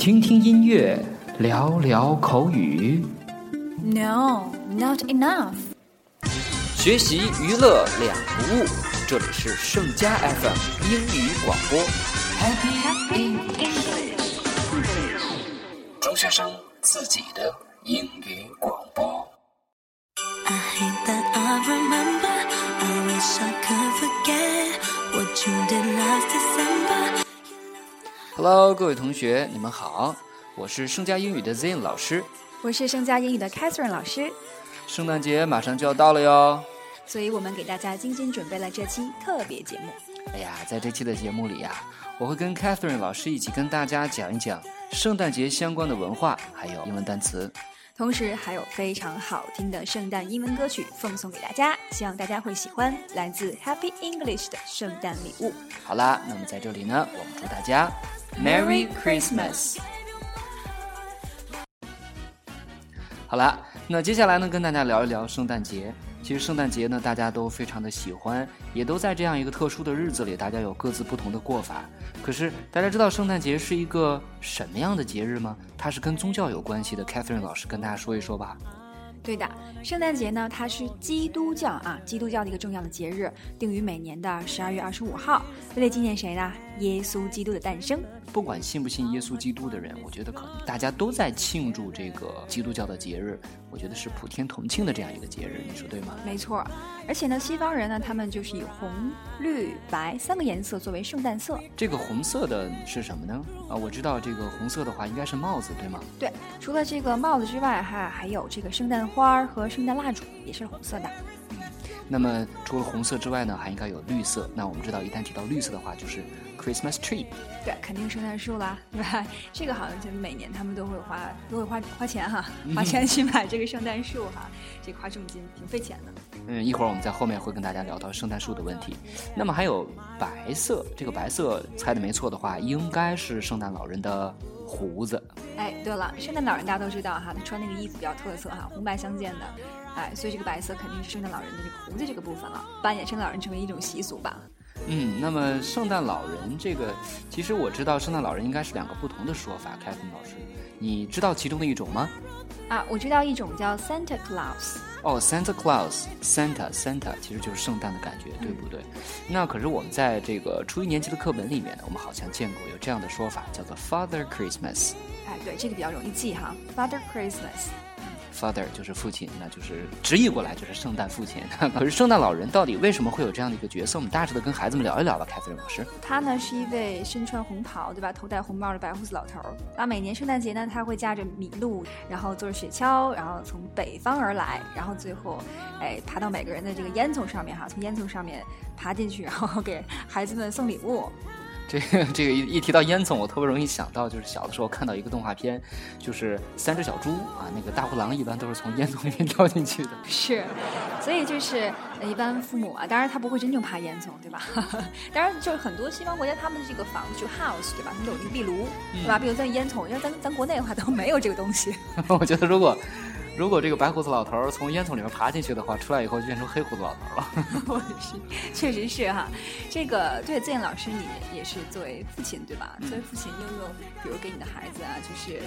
听听音乐，聊聊口语。No, not enough. 学习娱乐两不误，这里是盛佳 FM 英语广播。Happy English，中学生自己的英语 Hello，各位同学，你们好，我是盛佳英语的 Zain 老师。我是盛佳英语的 Catherine 老师，圣诞节马上就要到了哟。所以我们给大家精心准备了这期特别节目。哎呀，在这期的节目里呀、我会跟 Catherine 老师一起跟大家讲一讲圣诞节相关的文化，还有英文单词。同时还有非常好听的圣诞英文歌曲奉送给大家，希望大家会喜欢来自 Happy English 的圣诞礼物。好啦，那么在这里呢，我们祝大家 Merry Christmas。好啦，那接下来呢，跟大家聊一聊圣诞节。其实圣诞节呢，大家都非常的喜欢，也都在这样一个特殊的日子里，大家有各自不同的过法。可是大家知道圣诞节是一个什么样的节日吗？它是跟宗教有关系的。Catherine 老师跟大家说一说吧。对的，圣诞节呢，它是基督教啊，基督教的一个重要的节日，定于每年的十二月二十五号，为了纪念谁呢？耶稣基督的诞生。不管信不信耶稣基督的人，我觉得可能大家都在庆祝这个基督教的节日。我觉得是普天同庆的这样一个节日，你说对吗？没错，而且呢，西方人呢，他们就是以红、绿、白三个颜色作为圣诞色。这个红色的是什么呢？啊，我知道这个红色的话应该是帽子，对吗？对，除了这个帽子之外，哈，还有这个圣诞花儿和圣诞蜡烛也是红色的。嗯那么除了红色之外呢，还应该有绿色。那我们知道，一旦提到绿色的话，就是 Christmas tree。对，肯定圣诞树啦，对吧？这个好像就每年他们都会花，都会花花钱哈，花钱去买这个圣诞树哈，这花重金，挺费钱的。嗯，一会儿我们在后面会跟大家聊到圣诞树的问题。那么还有白色，这个白色猜的没错的话，应该是圣诞老人的胡子。哎，对了，圣诞老人大家都知道哈，他穿那个衣服比较特色哈，红白相间的，哎，所以这个白色肯定是圣诞老人的这个胡子这个部分了，扮演圣诞老人成为一种习俗吧。嗯，那么圣诞老人这个，其实我知道圣诞老人应该是两个不同的说法。凯芬老师，你知道其中的一种吗？啊，我知道一种叫 Santa Claus。哦，Santa Claus，Santa Santa 其实就是圣诞的感觉，对不对？那可是我们在这个初一年级的课本里面呢，我们好像见过有这样的说法，叫做 Father Christmas。哎，对，这个比较容易记哈，Father Christmas。Father 就是父亲，那就是直译过来就是圣诞父亲。可是圣诞老人到底为什么会有这样的一个角色？我们大致的跟孩子们聊一聊吧，凯瑟琳老师。他呢是一位身穿红袍，对吧？头戴红帽的白胡子老头儿。啊，每年圣诞节呢，他会驾着麋鹿，然后坐着雪橇，然后从北方而来，然后最后，哎，爬到每个人的这个烟囱上面哈，从烟囱上面爬进去，然后给孩子们送礼物。这个这个一一提到烟囱，我特别容易想到，就是小的时候看到一个动画片，就是三只小猪啊，那个大灰狼一般都是从烟囱里面掉进去的。是，所以就是呃一般父母啊，当然他不会真正爬烟囱，对吧？当然，就是很多西方国家他们的这个房子就 house，对吧？他们都有一个壁炉，对吧？比如在烟囱，因为咱咱国内的话都没有这个东西。我觉得如果如果这个白胡子老头儿从烟囱里面爬进去的话，出来以后就变成黑胡子老头儿了。我是，确实是哈。这个对自燕老师，你也是作为父亲对吧？作为父亲，你有没有比如给你的孩子啊，就是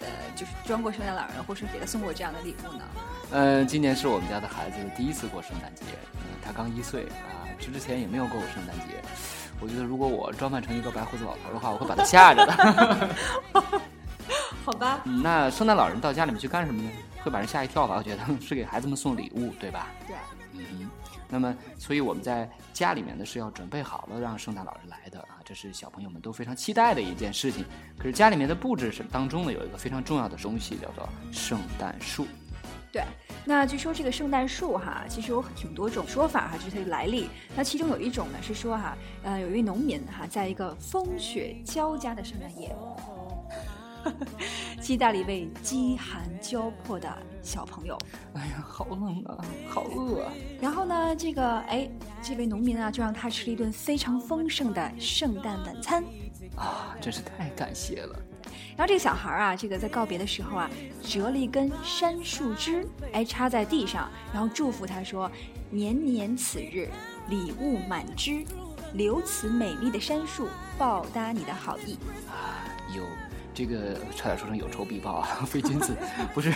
呃，就是装过圣诞老人，或是给他送过这样的礼物呢？嗯，今年是我们家的孩子第一次过圣诞节，嗯，他刚一岁啊，之之前也没有过过圣诞节。我觉得如果我装扮成一个白胡子老头儿的话，我会把他吓着的。好吧，嗯那圣诞老人到家里面去干什么呢？会把人吓一跳吧？我觉得是给孩子们送礼物，对吧？对，嗯哼。那么，所以我们在家里面呢是要准备好了让圣诞老人来的啊，这是小朋友们都非常期待的一件事情。可是家里面的布置是当中呢有一个非常重要的东西，叫做圣诞树。对，那据说这个圣诞树哈，其实有挺多种说法哈，就是它的来历。那其中有一种呢是说哈，呃，有一位农民哈，在一个风雪交加的圣诞夜，接待了一位饥寒交迫的小朋友。哎呀，好冷啊，好饿啊！然后呢，这个哎，这位农民啊，就让他吃了一顿非常丰盛的圣诞晚餐。啊，真是太感谢了。然后这个小孩啊，这个在告别的时候啊，折了一根杉树枝，哎，插在地上，然后祝福他说：“年年此日，礼物满枝，留此美丽的杉树，报答你的好意。啊，有这个差点说成有仇必报啊，非君子，不是，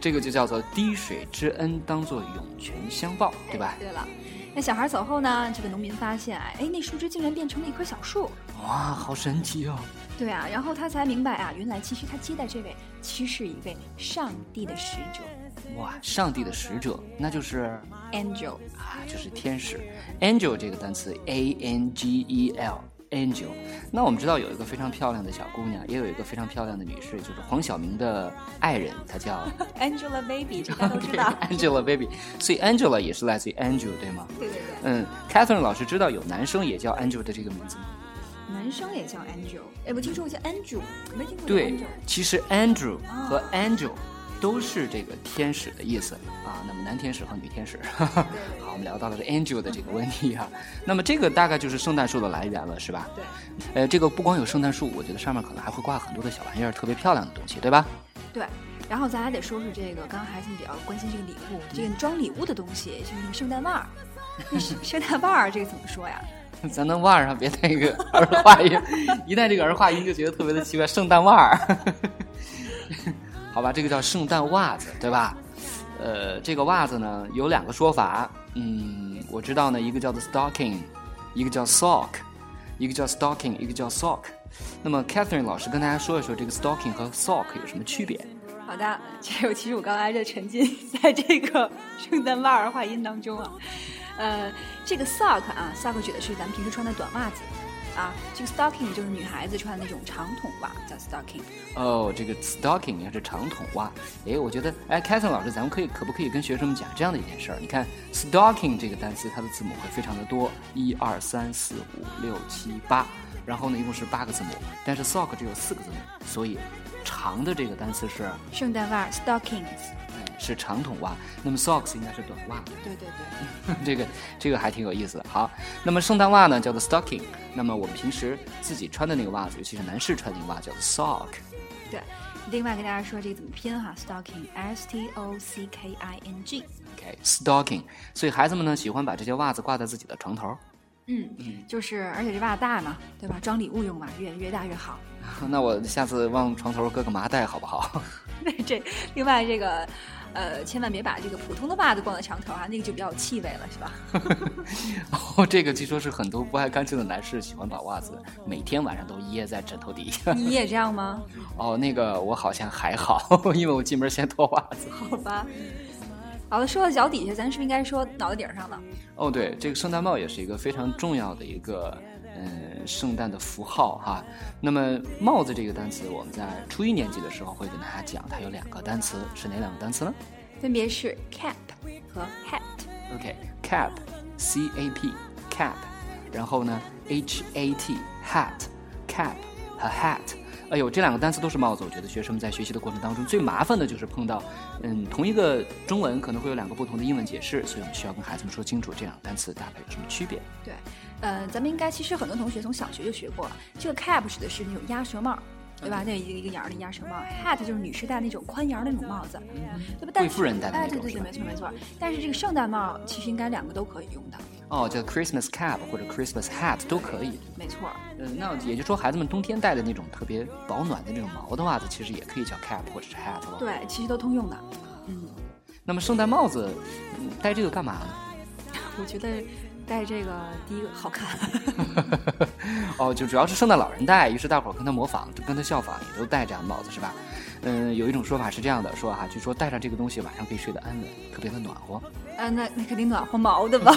这个就叫做滴水之恩当做涌泉相报，对吧？对了，那小孩走后呢，这个农民发现，哎，那树枝竟然变成了一棵小树。哇，好神奇哦！对啊，然后他才明白啊，原来其实他接待这位其实是一位上帝的使者哇，上帝的使者，那就是，angel。啊，就是天使。angel 这个单词，a n g e l。Angel，那我们知道有一个非常漂亮的小姑娘，也有一个非常漂亮的女士，就是黄晓明的爱人，她叫 Angelababy，这 大家都知道。Angelababy，所以 Angela 也是来自于 Angel，对吗？对对对，嗯，Catherine 老师知道有男生也叫 Angel 的这个名字吗？男生也叫 angel，哎，我听说过叫 Andrew，没听过对 angel。，其实 Andrew 和 Angel 都是这个天使的意思啊。那么男天使和女天使，好，我们聊到了这 Angel 的这个问题哈、那么这个大概就是圣诞树的来源了，是吧？对呃，这个不光有圣诞树，我觉得上面可能还会挂很多的小玩意儿，特别漂亮的东西，对吧？对，然后咱还得说说这个，刚刚孩子们比较关心这个礼物，这个装礼物的东西，就是那个圣诞袜儿。那圣圣诞袜儿这个怎么说呀？咱能袜儿上别带一个儿化音，一带这个儿化音就觉得特别的奇怪。圣诞袜儿，好吧，这个叫圣诞袜子，对吧？呃，这个袜子呢有两个说法，嗯，我知道呢，一个叫做 stocking，一个叫 sock，一个叫 stocking，一个叫 sock。那么 Catherine 老师跟大家说一说这个 stocking 和 sock 有什么区别？好的，这个其实我刚才就沉浸 在这个圣诞袜儿话音当中啊。呃，这个 sock 啊，sock 指的是咱们平时穿的短袜子啊，这个 stocking 就是女孩子穿的那种长筒袜，叫 stocking。哦，这个 stocking 应该是长筒袜。哎，我觉得，哎，Catherine 老师，咱们可以可不可以跟学生们讲这样的一件事儿？你看 stocking 这个单词，它的字母会非常的多，一二三四五六七八，然后呢，一共是八个字母，但是 sock 只有四个字母，所以长的这个单词是，圣诞袜 stockings。哎，是长筒袜，那么 socks 应该是短袜。对对对，这个这个还挺有意思的。好，那么圣诞袜呢叫做 stocking，那么我们平时自己穿的那个袜子，尤其是男士穿的那个袜叫做 sock。对。另外跟大家说这个怎么拼哈，stocking，s t o c k i n g。OK，stocking，、所以孩子们呢喜欢把这些袜子挂在自己的床头。嗯嗯，就是而且这袜子大嘛，对吧？装礼物用嘛，越越大越好。那我下次往床头搁个麻袋好不好？那，这另外这个，呃，千万别把这个普通的袜子挂在墙头啊，那个就比较有气味了，是吧？哦，这个据说是很多不爱干净的男士喜欢把袜子每天晚上都掖在枕头底下。你也这样吗？哦，那个我好像还好，因为我进门先脱袜子。好吧。好了，说到脚底下，咱是不是应该说脑袋顶上呢？哦，对，这个圣诞帽也是一个非常重要的一个嗯圣诞的符号哈。那么帽子这个单词，我们在初一年级的时候会跟大家讲，它有两个单词，是哪两个单词呢分别是 cap 和 hat。？OK，cap，C A P，cap，然后呢，H A T，hat，cap 和 hat。哎呦，这两个单词都是帽子，我觉得学生们在学习的过程当中最麻烦的就是碰到，嗯，同一个中文可能会有两个不同的英文解释，所以我们需要跟孩子们说清楚这两个单词大概有什么区别。对，呃，咱们应该其实很多同学从小学就学过了。这个 cap 指的是那种鸭舌帽，对吧？那一个一个檐儿的鸭舌帽，hat 就是女士戴那种宽檐儿的那种帽子，对吧？但贵妇人戴的哎，对对对，没错没错。但是这个圣诞帽其实应该两个都可以用的，哦，叫 Christmas cap 或者 Christmas hat 都可以。没错。嗯，那也就是说，孩子们冬天戴的那种特别保暖的那种毛的袜子，其实也可以叫 cap 或者是 hat 了。。对，其实都通用的。嗯，那么圣诞帽子，嗯戴这个干嘛呢？我觉得戴这个第一个好看，哦，就主要是圣诞老人戴，于是大伙儿跟他模仿，跟他效仿，也都戴这样的帽子，是吧？嗯，有一种说法是这样的，说哈、据说戴上这个东西晚上可以睡得安稳，特别的暖和。啊，那那肯定暖和毛的吧？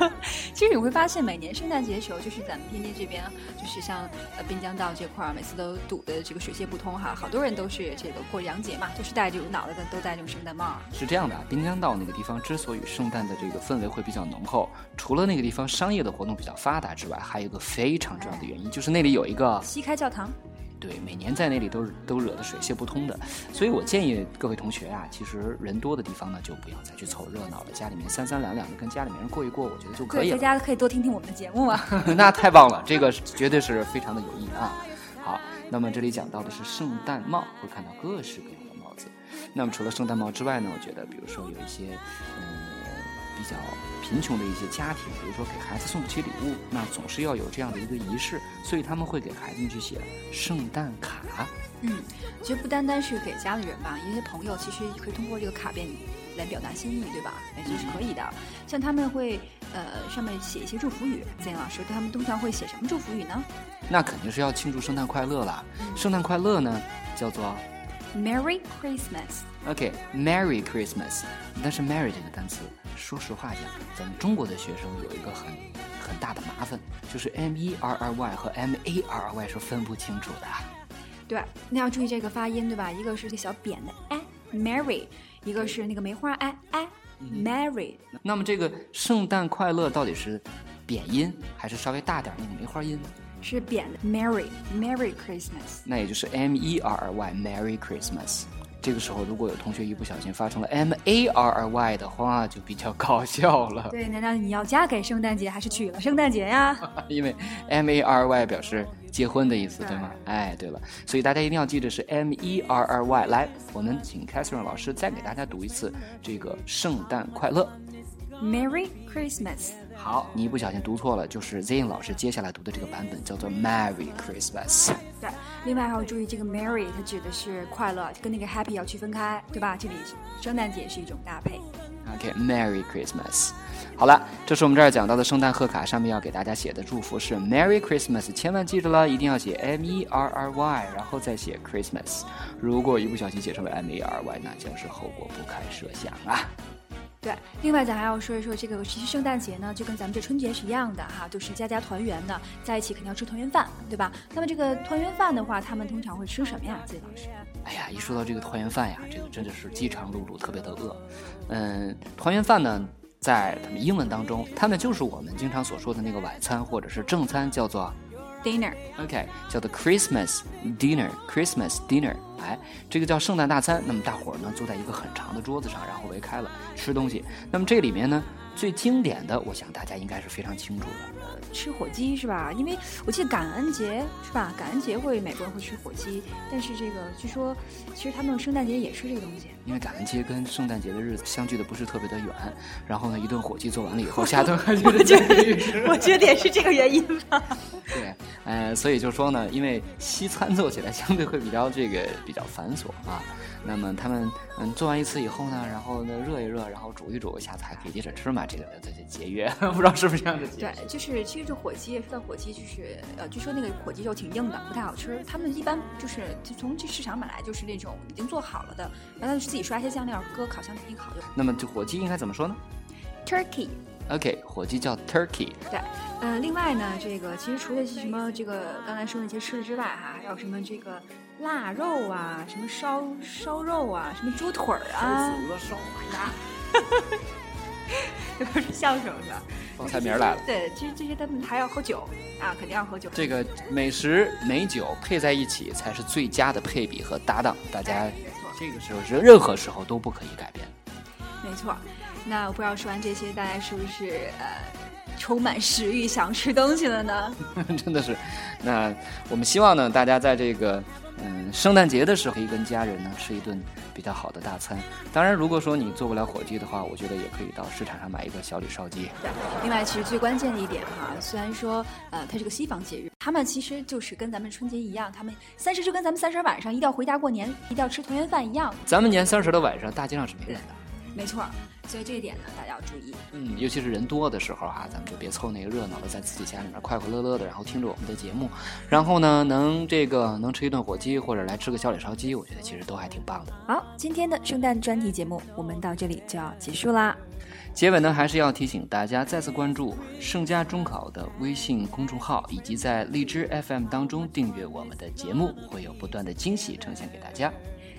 其实你会发现，每年圣诞节的时候，就是咱们天津这边，就是像呃滨江道这块儿，每次都堵的这个水泄不通哈，好多人都是这个过洋节嘛，就是戴这种脑袋的都戴这种圣诞帽。是这样的啊，滨江道那个地方之所以圣诞的这个氛围会比较浓厚，除了那个地方商业的活动比较发达之外，还有一个非常重要的原因，就是那里有一个西开教堂，对，每年在那里都是都惹得水泄不通的，所以我建议各位同学啊，其实人多的地方呢，就不要再去凑热闹了，家里面三三两两的跟家里面人过一过，我觉得就可，以了。在家可以多听听我们的节目啊。那太棒了，这个绝对是非常的有意义啊。好，那么这里讲到的是圣诞帽，会看到各式各样的帽子。那么除了圣诞帽之外呢，我觉得比如说有一些嗯比较贫穷的一些家庭，比如说给孩子送不起礼物，那总是要有这样的一个仪式，所以他们会给孩子们去写圣诞卡。嗯，其实不单单是给家里人吧，一些朋友其实可以通过这个卡片来表达心意，对吧？哎，这是可以的。像他们会呃上面写一些祝福语，曾老师对他们通常会写什么祝福语呢那肯定是要庆祝圣诞快乐啦。圣诞快乐呢，叫做？Merry Christmas。OK，Merry Christmas。但是 Merry 这个单词，说实话讲，咱们中国的学生有一个很很大的麻烦，就是 M E R R Y 和 M A R R Y 是分不清楚的。对，那要注意这个发音，对吧？一个是个小扁的哎，Merry，一个是那个梅花哎哎，Merry。那么这个圣诞快乐到底是扁音还是稍微大点儿那个梅花音？是扁的，Merry，Merry Christmas。那也就是 M E R R Y，Merry Christmas。这个时候，如果有同学一不小心发成了 M A R R Y 的话，就比较搞笑了。对，难道你要嫁给圣诞节，还是娶了圣诞节呀？因为 M A R Y 表示结婚的意思，对吗？哎，对了，所以大家一定要记得是 M E R R Y。来，我们请 Catherine 老师再给大家读一次这个圣诞快乐。Merry Christmas。好，你一不小心读错了，就是 Zayn 老师接下来读的这个版本叫做 Merry Christmas。对，另外还要注意这个 Merry，它指的是快乐，跟那个 Happy 要区分开，对吧？这里圣诞节是一种搭配。OK，Merry、Christmas。好了，这是我们这儿讲到的圣诞贺卡，上面要给大家写的祝福是 Merry Christmas，千万记住了，一定要写 M E R R Y，然后再写 Christmas。如果一不小心写成了 M E R Y，那将是后果不堪设想啊！对，另外咱还要说一说这个，其实圣诞节呢，就跟咱们这春节是一样的哈，都是家家团圆的，在一起肯定要吃团圆饭，对吧？那么这个团圆饭的话，他们通常会吃什么呀？季老师？哎呀，一说到这个团圆饭呀，这个真的是饥肠辘辘，特别的饿。嗯，团圆饭呢，在他们英文当中，他们就是我们经常所说的那个晚餐或者是正餐，叫做 dinner。OK，叫做 Christmas dinner，Christmas dinner，哎，这个叫圣诞大餐。那么大伙儿呢坐在一个很长的桌子上，然后围开了吃东西。那么这里面呢，最经典的，我想大家应该是非常清楚的。吃火鸡是吧？因为我记得感恩节是吧？感恩节会美国人会吃火鸡，但是这个据说，其实他们圣诞节也吃这个东西。因为感恩节跟圣诞节的日子相距的不是特别的远，然后呢，一顿火鸡做完了以后，下顿还觉得我觉得也是这个原因吧。对，呃，所以就说呢，因为西餐做起来相对会比较这个比较繁琐啊。那么他们嗯做完一次以后呢，然后呢热一热，然后煮一煮，下次还可以接着吃嘛。这个这这节约，不知道是不是这样的节对，就是其实这火鸡，说到火鸡，就是呃，据说那个火鸡肉挺硬的，不太好吃。他们一般就是就从这市场买来就是那种已经做好了的，然后自己刷一些酱料，搁烤箱里一烤就。那么这火鸡应该怎么说呢 Turkey。？OK，火鸡叫 turkey。对，呃，另外呢，这个其实除了什么这个刚才说那些吃的之外，哈，还有什么这个腊肉啊，什么烧烧肉啊，什么猪腿儿啊。这不是相声是吧？报菜名儿来了。对，其实这些他们还要喝酒啊，肯定要喝酒。这个美食美酒配在一起才是最佳的配比和搭档，大家这个时候是任何时候都不可以改变。没错，那我不知道说完这些，大家是不是呃充满食欲，想吃东西了呢？真的是，那我们希望呢，大家在这个嗯圣诞节的时候，可以跟家人呢吃一顿比较好的大餐。当然，如果说你做不了火鸡的话，我觉得也可以到市场上买一个小李烧鸡。对，另外其实最关键的一点哈，虽然说呃它是个西方节日，他们其实就是跟咱们春节一样，他们三十就跟咱们三十晚上一定要回家过年，一定要吃团圆饭一样。咱们年三十的晚上，大街上是没人的。没错，所以这一点呢，大家要注意。嗯，尤其是人多的时候哈、咱们就别凑那个热闹了，在自己家里面快快乐乐的，然后听着我们的节目，然后呢，能这个能吃一顿火鸡，或者来吃个小李烧鸡，我觉得其实都还挺棒的。好，今天的圣诞专题节目我们到这里就要结束啦。结尾呢，还是要提醒大家再次关注盛佳中考的微信公众号，以及在荔枝 FM 当中订阅我们的节目，会有不断的惊喜呈现给大家。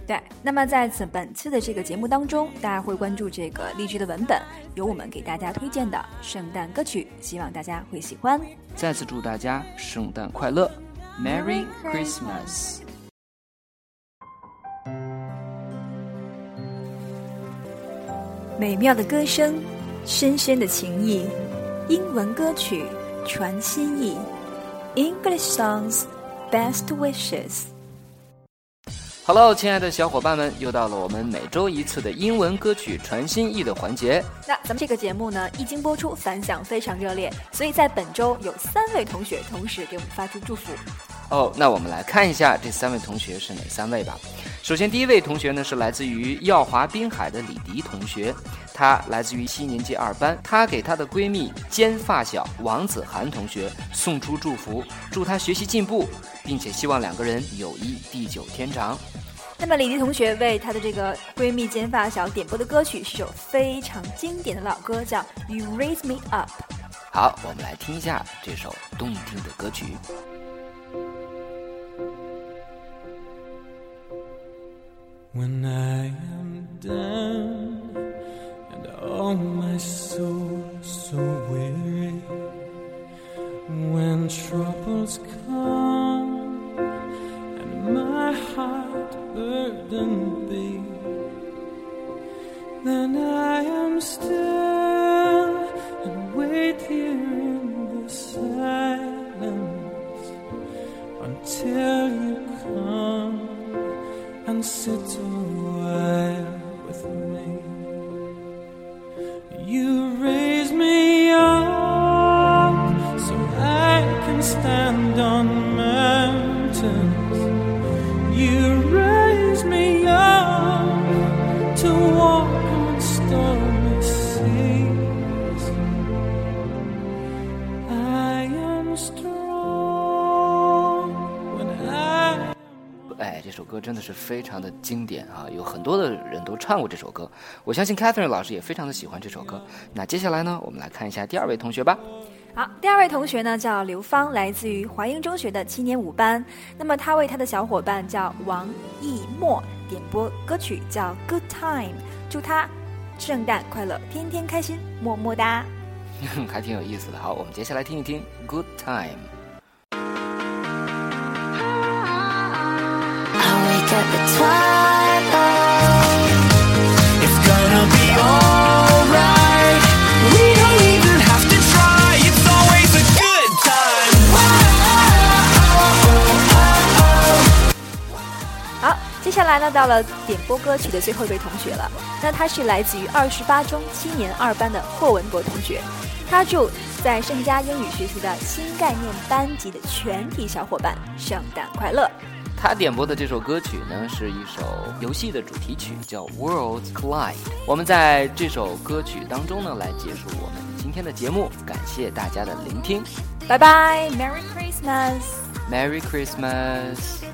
对，那么在此本次的这个节目当中，大家会关注这个励志的文本，有我们给大家推荐的圣诞歌曲，希望大家会喜欢。再次祝大家圣诞快乐，Merry Merry Christmas！美妙的歌声，深深的情谊，英文歌曲传心意，English songs, best wishes。Hello，亲爱的小伙伴们，又到了我们每周一次的英文歌曲传心意的环节。那咱们这个节目呢，一经播出，反响非常热烈，所以在本周有三位同学同时给我们发出祝福。哦，那我们来看一下这三位同学是哪三位吧。首先，第一位同学呢是来自于耀华滨海的李迪同学，她来自于七年级二班，她给她的闺蜜兼发小王子涵同学送出祝福，祝她学习进步，并且希望两个人友谊地久天长。那么李迪同学为她的这个闺蜜兼发小点播的歌曲是首非常经典的老歌，叫《You Raise Me Up》。好，我们来听一下这首动听的歌曲。When I am down and oh my soul so weary, when troubles come and my heart burdened be, then I am still and wait here in the silence until you sit a while with me. You raise me up so I can stand on mountains. You raise me up to 这首歌真的是非常的经典啊，有很多的人都唱过这首歌。我相信 Catherine 老师也非常的喜欢这首歌。那接下来呢，我们来看一下第二位同学吧。好，第二位同学呢叫刘芳，来自于华英中学的七年五班。那么他为他的小伙伴叫王艺墨点播歌曲叫《Good Time》，祝他圣诞快乐，天天开心，么么哒。还挺有意思的。好，我们接下来听一听《Good Time》。好接下来呢，到了点播歌曲的最后一位同学了。那他是来自于二十八中七年二班的霍文博同学，他祝在盛佳英语学习的新概念班级的全体小伙伴圣诞快乐。他点播的这首歌曲呢，是一首游戏的主题曲，叫《Worlds Collide》。我们在这首歌曲当中呢，来结束我们今天的节目。感谢大家的聆听拜拜，Merry Christmas。，Merry Christmas。